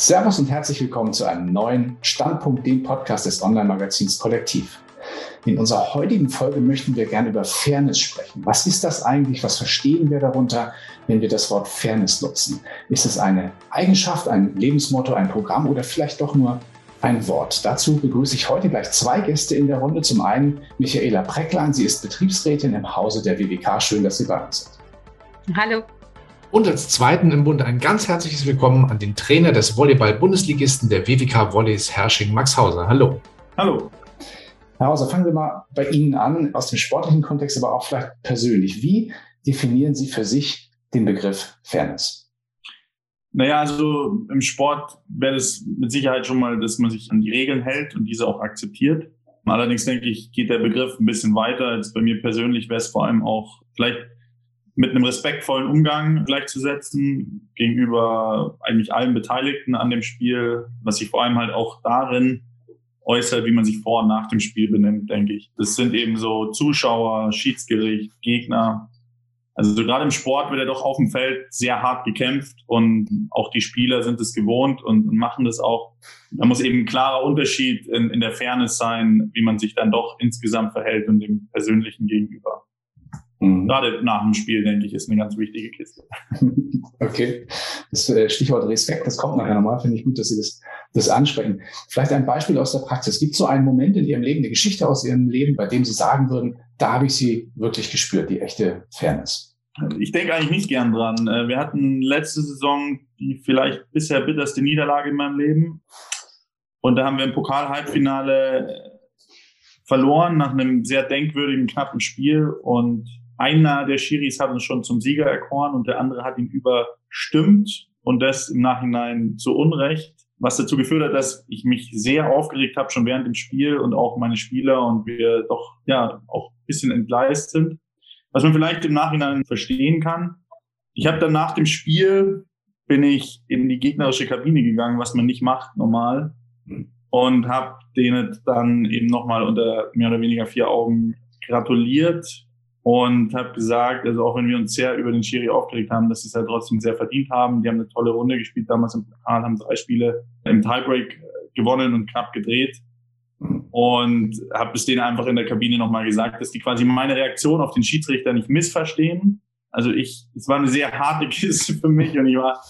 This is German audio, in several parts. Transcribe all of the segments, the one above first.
Servus und herzlich willkommen zu einem neuen Standpunkt, dem Podcast des Online-Magazins Kollektiv. In unserer heutigen Folge möchten wir gerne über Fairness sprechen. Was ist das eigentlich? Was verstehen wir darunter, wenn wir das Wort Fairness nutzen? Ist es eine Eigenschaft, ein Lebensmotto, ein Programm oder vielleicht doch nur ein Wort? Dazu begrüße ich heute gleich zwei Gäste in der Runde. Zum einen Michaela Precklein. Sie ist Betriebsrätin im Hause der WWK. Schön, dass Sie bei uns sind. Hallo. Und als zweiten im Bund ein ganz herzliches Willkommen an den Trainer des Volleyball-Bundesligisten der WWK Volleys Hersching, Max Hauser. Hallo. Hallo. Herr Hauser, fangen wir mal bei Ihnen an, aus dem sportlichen Kontext, aber auch vielleicht persönlich. Wie definieren Sie für sich den Begriff Fairness? Naja, also im Sport wäre es mit Sicherheit schon mal, dass man sich an die Regeln hält und diese auch akzeptiert. Allerdings denke ich, geht der Begriff ein bisschen weiter. Als bei mir persönlich wäre es vor allem auch vielleicht mit einem respektvollen Umgang gleichzusetzen gegenüber eigentlich allen Beteiligten an dem Spiel, was sich vor allem halt auch darin äußert, wie man sich vor und nach dem Spiel benimmt, denke ich. Das sind eben so Zuschauer, Schiedsgericht, Gegner. Also so gerade im Sport wird ja doch auf dem Feld sehr hart gekämpft und auch die Spieler sind es gewohnt und, machen das auch. Da muss eben ein klarer Unterschied in, in der Fairness sein, wie man sich dann doch insgesamt verhält und dem Persönlichen gegenüber. Mhm. Gerade nach dem Spiel, denke ich, ist eine ganz wichtige Kiste. Okay. Das äh, Stichwort Respekt, das kommt nachher nochmal. Finde ich gut, dass Sie das, das ansprechen. Vielleicht ein Beispiel aus der Praxis. Gibt es so einen Moment in Ihrem Leben, eine Geschichte aus Ihrem Leben, bei dem Sie sagen würden, da habe ich Sie wirklich gespürt, die echte Fairness? Ich denke eigentlich nicht gern dran. Äh, wir hatten letzte Saison die vielleicht bisher bitterste Niederlage in meinem Leben. Und da haben wir im Pokal-Halbfinale verloren nach einem sehr denkwürdigen, knappen Spiel. Und einer der Schiris hat uns schon zum Sieger erkoren und der andere hat ihn überstimmt und das im Nachhinein zu Unrecht, was dazu geführt hat, dass ich mich sehr aufgeregt habe schon während dem Spiel und auch meine Spieler und wir doch ja auch ein bisschen entgleist sind, was man vielleicht im Nachhinein verstehen kann. Ich habe dann nach dem Spiel bin ich in die gegnerische Kabine gegangen, was man nicht macht normal und habe denen dann eben nochmal unter mehr oder weniger vier Augen gratuliert und habe gesagt, also auch wenn wir uns sehr über den Schiri aufgeregt haben, dass sie es halt trotzdem sehr verdient haben. Die haben eine tolle Runde gespielt damals im Pokal, haben drei Spiele im Tiebreak äh, gewonnen und knapp gedreht. Und habe es denen einfach in der Kabine nochmal gesagt, dass die quasi meine Reaktion auf den Schiedsrichter nicht missverstehen. Also ich, es war eine sehr harte Kiste für mich und ich war,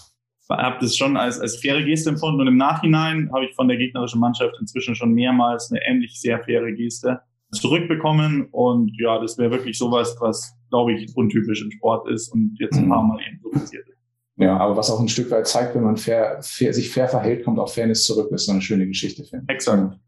habe das schon als, als faire Geste empfunden. Und im Nachhinein habe ich von der gegnerischen Mannschaft inzwischen schon mehrmals eine ähnlich sehr faire Geste zurückbekommen. Und ja, das wäre wirklich sowas, was, glaube ich, untypisch im Sport ist und jetzt ein paar Mal eben so passiert ist. Ja, aber was auch ein Stück weit zeigt, wenn man fair, fair, sich fair verhält, kommt auch Fairness zurück. Das ist eine schöne Geschichte, finde ich. Exakt.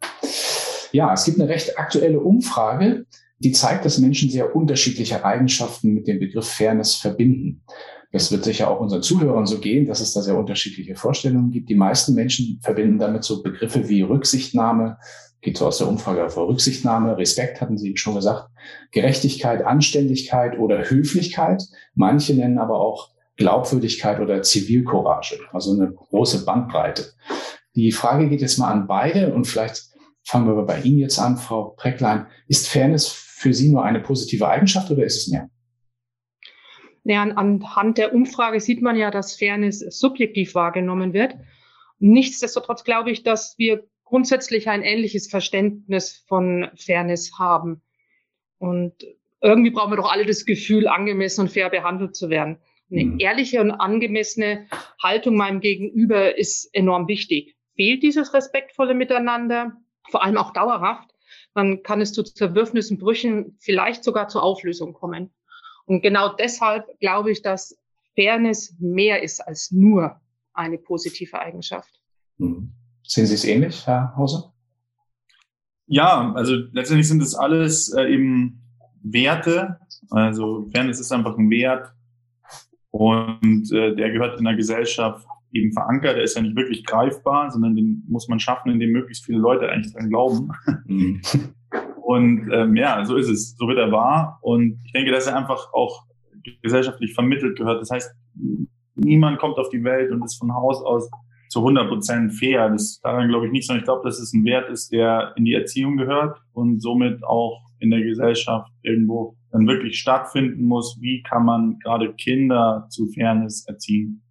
Ja, es gibt eine recht aktuelle Umfrage, die zeigt, dass Menschen sehr unterschiedliche Eigenschaften mit dem Begriff Fairness verbinden. Das wird sicher auch unseren Zuhörern so gehen, dass es da sehr unterschiedliche Vorstellungen gibt. Die meisten Menschen verbinden damit so Begriffe wie Rücksichtnahme, geht so aus der Umfrage vor Rücksichtnahme, Respekt hatten Sie schon gesagt, Gerechtigkeit, Anständigkeit oder Höflichkeit. Manche nennen aber auch Glaubwürdigkeit oder Zivilcourage, also eine große Bandbreite. Die Frage geht jetzt mal an beide und vielleicht fangen wir bei Ihnen jetzt an, Frau Precklein. Ist Fairness für Sie nur eine positive Eigenschaft oder ist es mehr? Ja, anhand der Umfrage sieht man ja, dass Fairness subjektiv wahrgenommen wird. Nichtsdestotrotz glaube ich, dass wir grundsätzlich ein ähnliches Verständnis von Fairness haben. Und irgendwie brauchen wir doch alle das Gefühl, angemessen und fair behandelt zu werden. Eine mhm. ehrliche und angemessene Haltung meinem Gegenüber ist enorm wichtig. Fehlt dieses respektvolle Miteinander, vor allem auch dauerhaft, dann kann es zu Zerwürfnissen, Brüchen, vielleicht sogar zur Auflösung kommen. Und genau deshalb glaube ich, dass Fairness mehr ist als nur eine positive Eigenschaft. Mhm. Sehen Sie es ähnlich, Herr Hauser? Ja, also letztendlich sind es alles äh, eben Werte. Also Fairness ist einfach ein Wert und äh, der gehört in der Gesellschaft eben verankert. Der ist ja nicht wirklich greifbar, sondern den muss man schaffen, indem möglichst viele Leute eigentlich dran glauben. Mhm. Und ähm, ja, so ist es. So wird er wahr. Und ich denke, dass er einfach auch gesellschaftlich vermittelt gehört. Das heißt, niemand kommt auf die Welt und ist von Haus aus zu 100 Prozent fair. Das daran glaube ich nicht, sondern ich glaube, dass es ein Wert ist, der in die Erziehung gehört und somit auch in der Gesellschaft irgendwo dann wirklich stattfinden muss. Wie kann man gerade Kinder zu Fairness erziehen?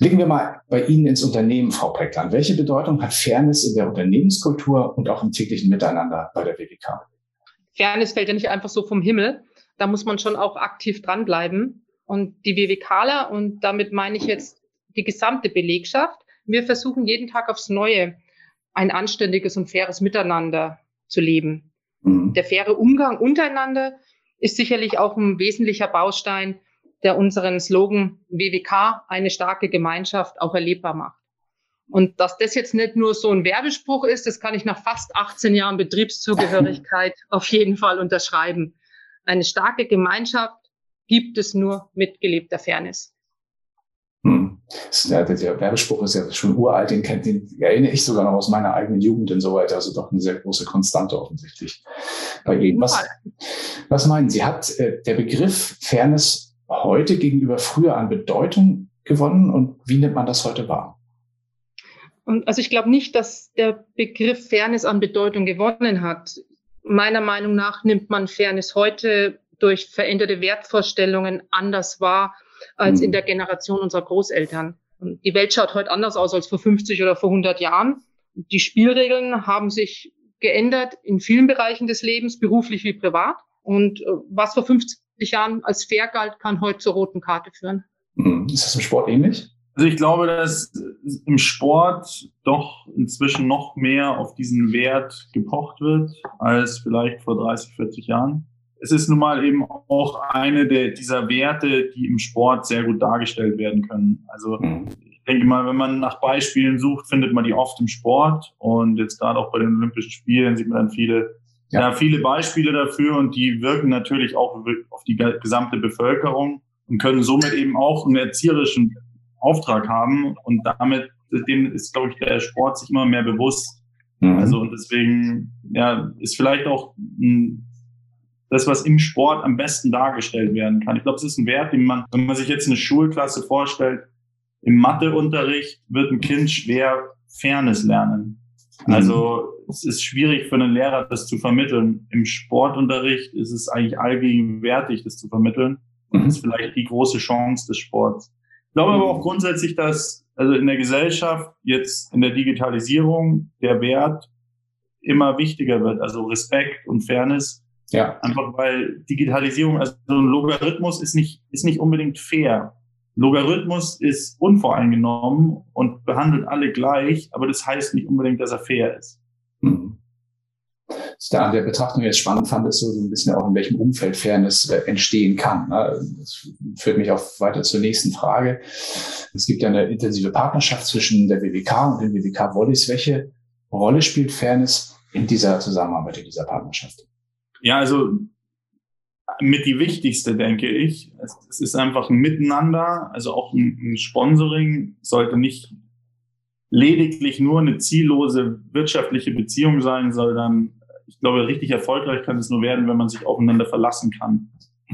Blicken wir mal bei Ihnen ins Unternehmen, Frau Preckland. Welche Bedeutung hat Fairness in der Unternehmenskultur und auch im täglichen Miteinander bei der WWK? Fairness fällt ja nicht einfach so vom Himmel. Da muss man schon auch aktiv dranbleiben. Und die WWKler, und damit meine ich jetzt die gesamte Belegschaft, wir versuchen jeden Tag aufs Neue ein anständiges und faires Miteinander zu leben. Mhm. Der faire Umgang untereinander ist sicherlich auch ein wesentlicher Baustein, der unseren Slogan WWK, eine starke Gemeinschaft, auch erlebbar macht. Und dass das jetzt nicht nur so ein Werbespruch ist, das kann ich nach fast 18 Jahren Betriebszugehörigkeit auf jeden Fall unterschreiben. Eine starke Gemeinschaft gibt es nur mit gelebter Fairness. Hm. Der, der Werbespruch ist ja schon uralt, den kennt, den erinnere ich sogar noch aus meiner eigenen Jugend und so weiter. Also doch eine sehr große Konstante offensichtlich bei Ihnen. Was, was meinen Sie? Hat äh, der Begriff Fairness heute gegenüber früher an Bedeutung gewonnen und wie nimmt man das heute wahr? Und also ich glaube nicht, dass der Begriff Fairness an Bedeutung gewonnen hat. Meiner Meinung nach nimmt man Fairness heute durch veränderte Wertvorstellungen anders wahr als in hm. der Generation unserer Großeltern. Die Welt schaut heute anders aus als vor 50 oder vor 100 Jahren. Die Spielregeln haben sich geändert in vielen Bereichen des Lebens, beruflich wie privat. Und äh, was vor 50 Jahren als fair galt, kann heute zur roten Karte führen. Hm. Ist das im Sport ähnlich? Also ich glaube, dass im Sport doch inzwischen noch mehr auf diesen Wert gepocht wird als vielleicht vor 30, 40 Jahren es ist nun mal eben auch eine der, dieser Werte, die im Sport sehr gut dargestellt werden können. Also mhm. ich denke mal, wenn man nach Beispielen sucht, findet man die oft im Sport und jetzt gerade auch bei den Olympischen Spielen sieht man dann viele, ja. ja viele Beispiele dafür und die wirken natürlich auch auf die gesamte Bevölkerung und können somit eben auch einen erzieherischen Auftrag haben und damit dem ist, glaube ich, der Sport sich immer mehr bewusst. Mhm. Also und deswegen ja, ist vielleicht auch ein das, was im Sport am besten dargestellt werden kann. Ich glaube, es ist ein Wert, den man, wenn man sich jetzt eine Schulklasse vorstellt, im Matheunterricht wird ein Kind schwer Fairness lernen. Mhm. Also es ist schwierig für einen Lehrer, das zu vermitteln. Im Sportunterricht ist es eigentlich allgegenwärtig, das zu vermitteln. Mhm. Das ist vielleicht die große Chance des Sports. Ich glaube aber auch grundsätzlich, dass also in der Gesellschaft jetzt in der Digitalisierung der Wert immer wichtiger wird. Also Respekt und Fairness ja. Einfach weil Digitalisierung, also ein Logarithmus ist nicht, ist nicht unbedingt fair. Logarithmus ist unvoreingenommen und behandelt alle gleich, aber das heißt nicht unbedingt, dass er fair ist. Hm. Was ich da an der Betrachtung jetzt spannend fand, ist so ein bisschen auch, in welchem Umfeld Fairness äh, entstehen kann. Ne? Das führt mich auch weiter zur nächsten Frage. Es gibt ja eine intensive Partnerschaft zwischen der WWK und den WWK Wollis. Welche Rolle spielt Fairness in dieser Zusammenarbeit, in dieser Partnerschaft? Ja, also mit die wichtigste, denke ich. Es, es ist einfach ein Miteinander, also auch ein, ein, Sponsoring sollte nicht lediglich nur eine ziellose wirtschaftliche Beziehung sein, sondern ich glaube, richtig erfolgreich kann es nur werden, wenn man sich aufeinander verlassen kann.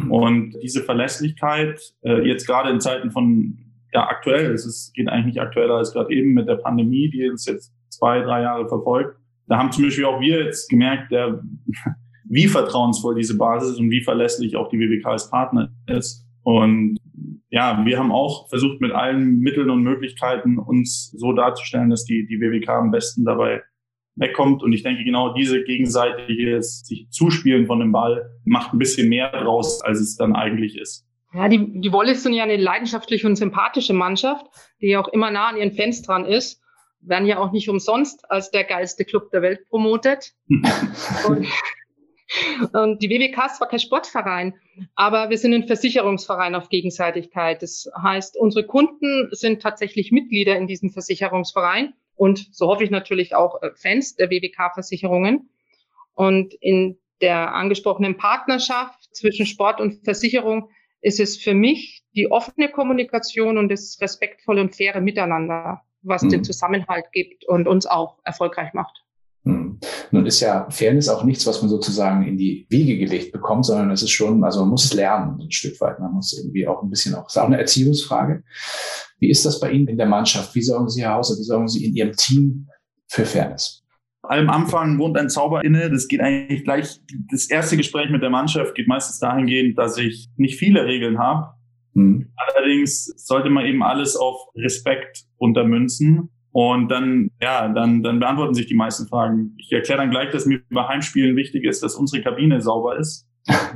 Und diese Verlässlichkeit, äh, jetzt gerade in Zeiten von, ja, aktuell, es ist, geht eigentlich nicht aktueller als gerade eben mit der Pandemie, die uns jetzt zwei, drei Jahre verfolgt. Da haben zum Beispiel auch wir jetzt gemerkt, der, wie vertrauensvoll diese Basis ist und wie verlässlich auch die WWK als Partner ist. Und ja, wir haben auch versucht, mit allen Mitteln und Möglichkeiten uns so darzustellen, dass die, die WWK am besten dabei wegkommt. Und ich denke, genau diese gegenseitige sich Zuspielen von dem Ball macht ein bisschen mehr draus, als es dann eigentlich ist. Ja, die, die Wollis sind ja eine leidenschaftliche und sympathische Mannschaft, die auch immer nah an ihren Fans dran ist. Werden ja auch nicht umsonst als der geilste Club der Welt promotet. und und die WWK ist zwar kein Sportverein, aber wir sind ein Versicherungsverein auf Gegenseitigkeit. Das heißt, unsere Kunden sind tatsächlich Mitglieder in diesem Versicherungsverein und so hoffe ich natürlich auch äh, Fans der WWK-Versicherungen. Und in der angesprochenen Partnerschaft zwischen Sport und Versicherung ist es für mich die offene Kommunikation und das respektvolle und faire Miteinander, was mhm. den Zusammenhalt gibt und uns auch erfolgreich macht. Hm. Nun ist ja Fairness auch nichts, was man sozusagen in die Wiege gelegt bekommt, sondern es ist schon, also man muss es lernen, ein Stück weit. Man muss irgendwie auch ein bisschen auch, es ist auch eine Erziehungsfrage. Wie ist das bei Ihnen in der Mannschaft? Wie sorgen Sie, Herr Hauser, wie sorgen Sie in Ihrem Team für Fairness? Allem Anfang wohnt ein Zauber inne. Das geht eigentlich gleich, das erste Gespräch mit der Mannschaft geht meistens dahingehend, dass ich nicht viele Regeln habe, Mhm. Allerdings sollte man eben alles auf Respekt untermünzen. Und dann, ja, dann, dann beantworten sich die meisten Fragen. Ich erkläre dann gleich, dass mir bei Heimspielen wichtig ist, dass unsere Kabine sauber ist.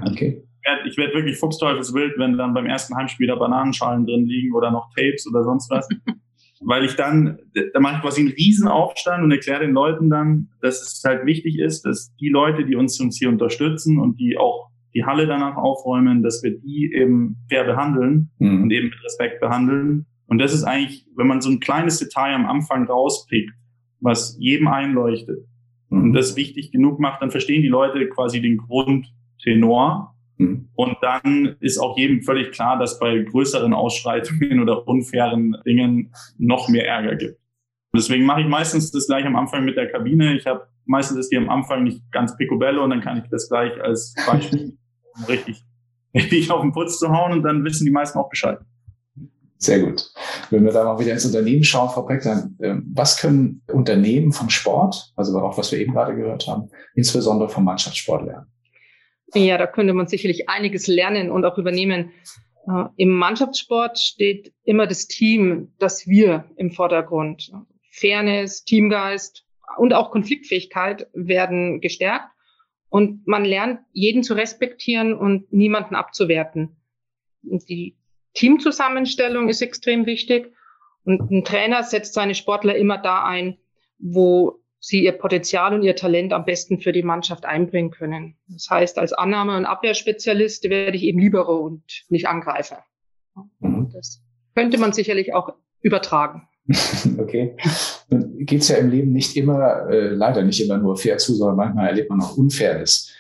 Okay. Ich werde werd wirklich fuchsteufelswild, wenn dann beim ersten Heimspiel da Bananenschalen drin liegen oder noch Tapes oder sonst was. Weil ich dann, da mache ich quasi einen Riesenaufstand und erkläre den Leuten dann, dass es halt wichtig ist, dass die Leute, die uns, uns hier unterstützen und die auch die Halle danach aufräumen, dass wir die eben fair behandeln mhm. und eben mit Respekt behandeln. Und das ist eigentlich, wenn man so ein kleines Detail am Anfang rauspickt, was jedem einleuchtet mhm. und das wichtig genug macht, dann verstehen die Leute quasi den Grundtenor. Mhm. Und dann ist auch jedem völlig klar, dass bei größeren Ausschreitungen oder unfairen Dingen noch mehr Ärger gibt. Und deswegen mache ich meistens das gleich am Anfang mit der Kabine. Ich habe meistens ist die am Anfang nicht ganz picobello und dann kann ich das gleich als Beispiel um richtig, richtig auf den Putz zu hauen und dann wissen die meisten auch Bescheid. Sehr gut. Wenn wir da mal wieder ins Unternehmen schauen, Frau Beck, dann, äh, was können Unternehmen vom Sport, also auch was wir eben gerade gehört haben, insbesondere vom Mannschaftssport lernen? Ja, da könnte man sicherlich einiges lernen und auch übernehmen. Äh, Im Mannschaftssport steht immer das Team, das Wir im Vordergrund. Fairness, Teamgeist und auch Konfliktfähigkeit werden gestärkt. Und man lernt, jeden zu respektieren und niemanden abzuwerten. Und die Teamzusammenstellung ist extrem wichtig. Und ein Trainer setzt seine Sportler immer da ein, wo sie ihr Potenzial und ihr Talent am besten für die Mannschaft einbringen können. Das heißt, als Annahme- und Abwehrspezialist werde ich eben Libero und nicht Angreifer. Mhm. Das könnte man sicherlich auch übertragen. okay. Nun geht es ja im Leben nicht immer, äh, leider nicht immer nur fair zu, sondern manchmal erlebt man auch Unfairness.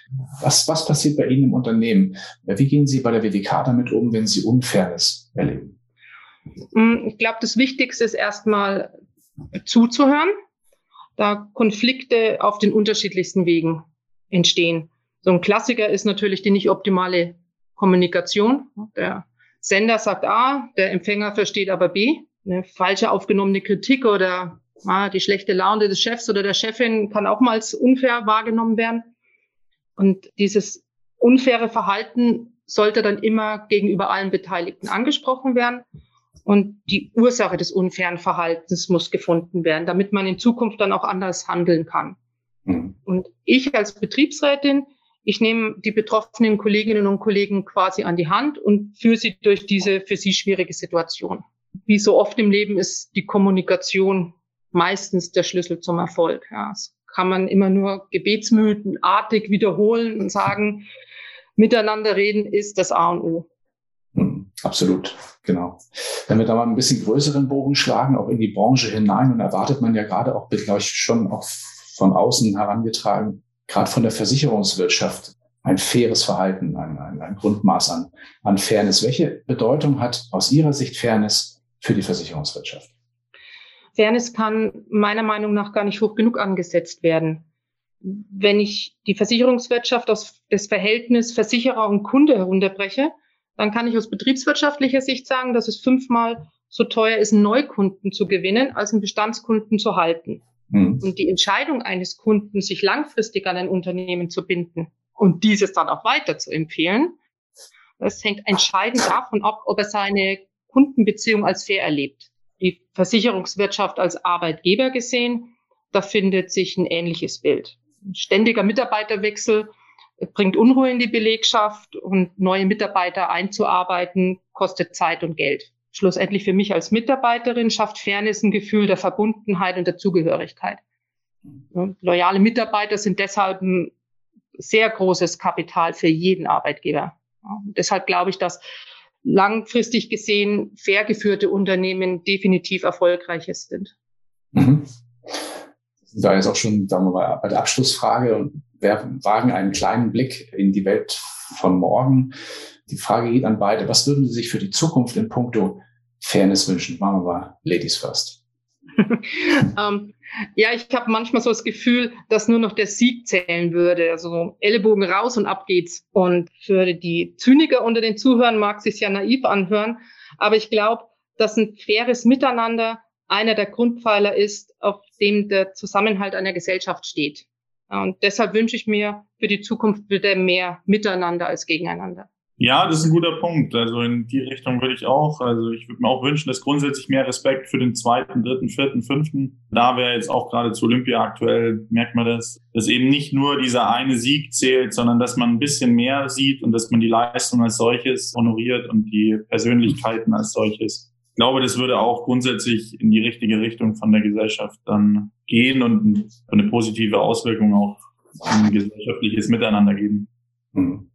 Was, was passiert bei Ihnen im Unternehmen? Wie gehen Sie bei der WDK damit um, wenn Sie Unfairness erleben? Mm, ich glaube, das Wichtigste ist erstmal zuzuhören, da Konflikte auf den unterschiedlichsten Wegen entstehen. So ein Klassiker ist natürlich die nicht optimale Kommunikation. Der Sender sagt A, der Empfänger versteht aber B eine falsche aufgenommene Kritik oder ah, die schlechte Laune des Chefs oder der Chefin kann auch mal als unfair wahrgenommen werden. Und dieses unfaire Verhalten sollte dann immer gegenüber allen Beteiligten angesprochen werden. Und die Ursache des unfairen Verhaltens muss gefunden werden, damit man in Zukunft dann auch anders handeln kann. Mhm. Und ich als Betriebsrätin, ich nehme die betroffenen Kolleginnen und Kollegen quasi an die Hand und führe sie durch diese für sie schwierige Situation wie so oft im Leben ist die Kommunikation meistens der Schlüssel zum Erfolg. Ja, das kann man immer nur gebetsmühlenartig wiederholen und sagen, miteinander reden ist das A und O. Hm, absolut, genau. Wenn wir da mal ein bisschen größeren Bogen schlagen, auch in die Branche hinein, und erwartet man ja gerade auch, glaube ich, schon auch von außen herangetragen, gerade von der Versicherungswirtschaft, ein faires Verhalten, ein, ein, ein Grundmaß an, an Fairness. Welche Bedeutung hat aus Ihrer Sicht Fairness für die Versicherungswirtschaft? Fairness kann meiner Meinung nach gar nicht hoch genug angesetzt werden. Wenn ich die Versicherungswirtschaft aus das Verhältnis Versicherer und Kunde herunterbreche, dann kann ich aus betriebswirtschaftlicher Sicht sagen, dass es fünfmal so teuer ist, einen Neukunden zu gewinnen, als einen Bestandskunden zu halten. Mhm. Und die Entscheidung eines Kunden, sich langfristig an ein Unternehmen zu binden und dieses dann auch weiter zu empfehlen, das hängt entscheidend davon ab, ob er seine Kundenbeziehung als fair erlebt. Die Versicherungswirtschaft als Arbeitgeber gesehen, da findet sich ein ähnliches Bild. Ein ständiger Mitarbeiterwechsel bringt Unruhe in die Belegschaft und neue Mitarbeiter einzuarbeiten kostet Zeit und Geld. Schlussendlich für mich als Mitarbeiterin schafft Fairness ein Gefühl der Verbundenheit und der Zugehörigkeit. Loyale Mitarbeiter sind deshalb ein sehr großes Kapital für jeden Arbeitgeber. Deshalb glaube ich, dass langfristig gesehen fair geführte Unternehmen definitiv erfolgreicher sind. Mhm. Da ist auch schon, sagen wir mal, der Abschlussfrage und wir wagen einen kleinen Blick in die Welt von morgen. Die Frage geht an beide. Was würden Sie sich für die Zukunft in puncto Fairness wünschen? Machen wir mal Ladies first. ähm, ja, ich habe manchmal so das Gefühl, dass nur noch der Sieg zählen würde. Also Ellenbogen raus und ab geht's. Und für die Zyniker unter den Zuhörern mag sich ja naiv anhören, aber ich glaube, dass ein faires Miteinander einer der Grundpfeiler ist, auf dem der Zusammenhalt einer Gesellschaft steht. Und deshalb wünsche ich mir für die Zukunft wieder mehr Miteinander als gegeneinander. Ja, das ist ein guter Punkt. Also in die Richtung würde ich auch. Also ich würde mir auch wünschen, dass grundsätzlich mehr Respekt für den zweiten, dritten, vierten, fünften. Da wäre jetzt auch gerade zu Olympia aktuell, merkt man das, dass eben nicht nur dieser eine Sieg zählt, sondern dass man ein bisschen mehr sieht und dass man die Leistung als solches honoriert und die Persönlichkeiten als solches. Ich glaube, das würde auch grundsätzlich in die richtige Richtung von der Gesellschaft dann gehen und eine positive Auswirkung auch ein gesellschaftliches Miteinander geben. Mhm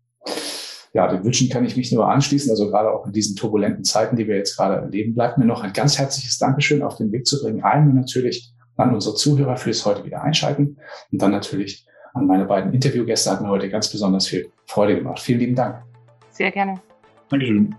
ja, den Wünschen kann ich mich nur anschließen. Also gerade auch in diesen turbulenten Zeiten, die wir jetzt gerade erleben, bleibt mir noch ein ganz herzliches Dankeschön auf den Weg zu bringen. Allen natürlich an unsere Zuhörer fürs heute wieder einschalten und dann natürlich an meine beiden Interviewgäste hat mir heute ganz besonders viel Freude gemacht. Vielen lieben Dank. Sehr gerne. Dankeschön.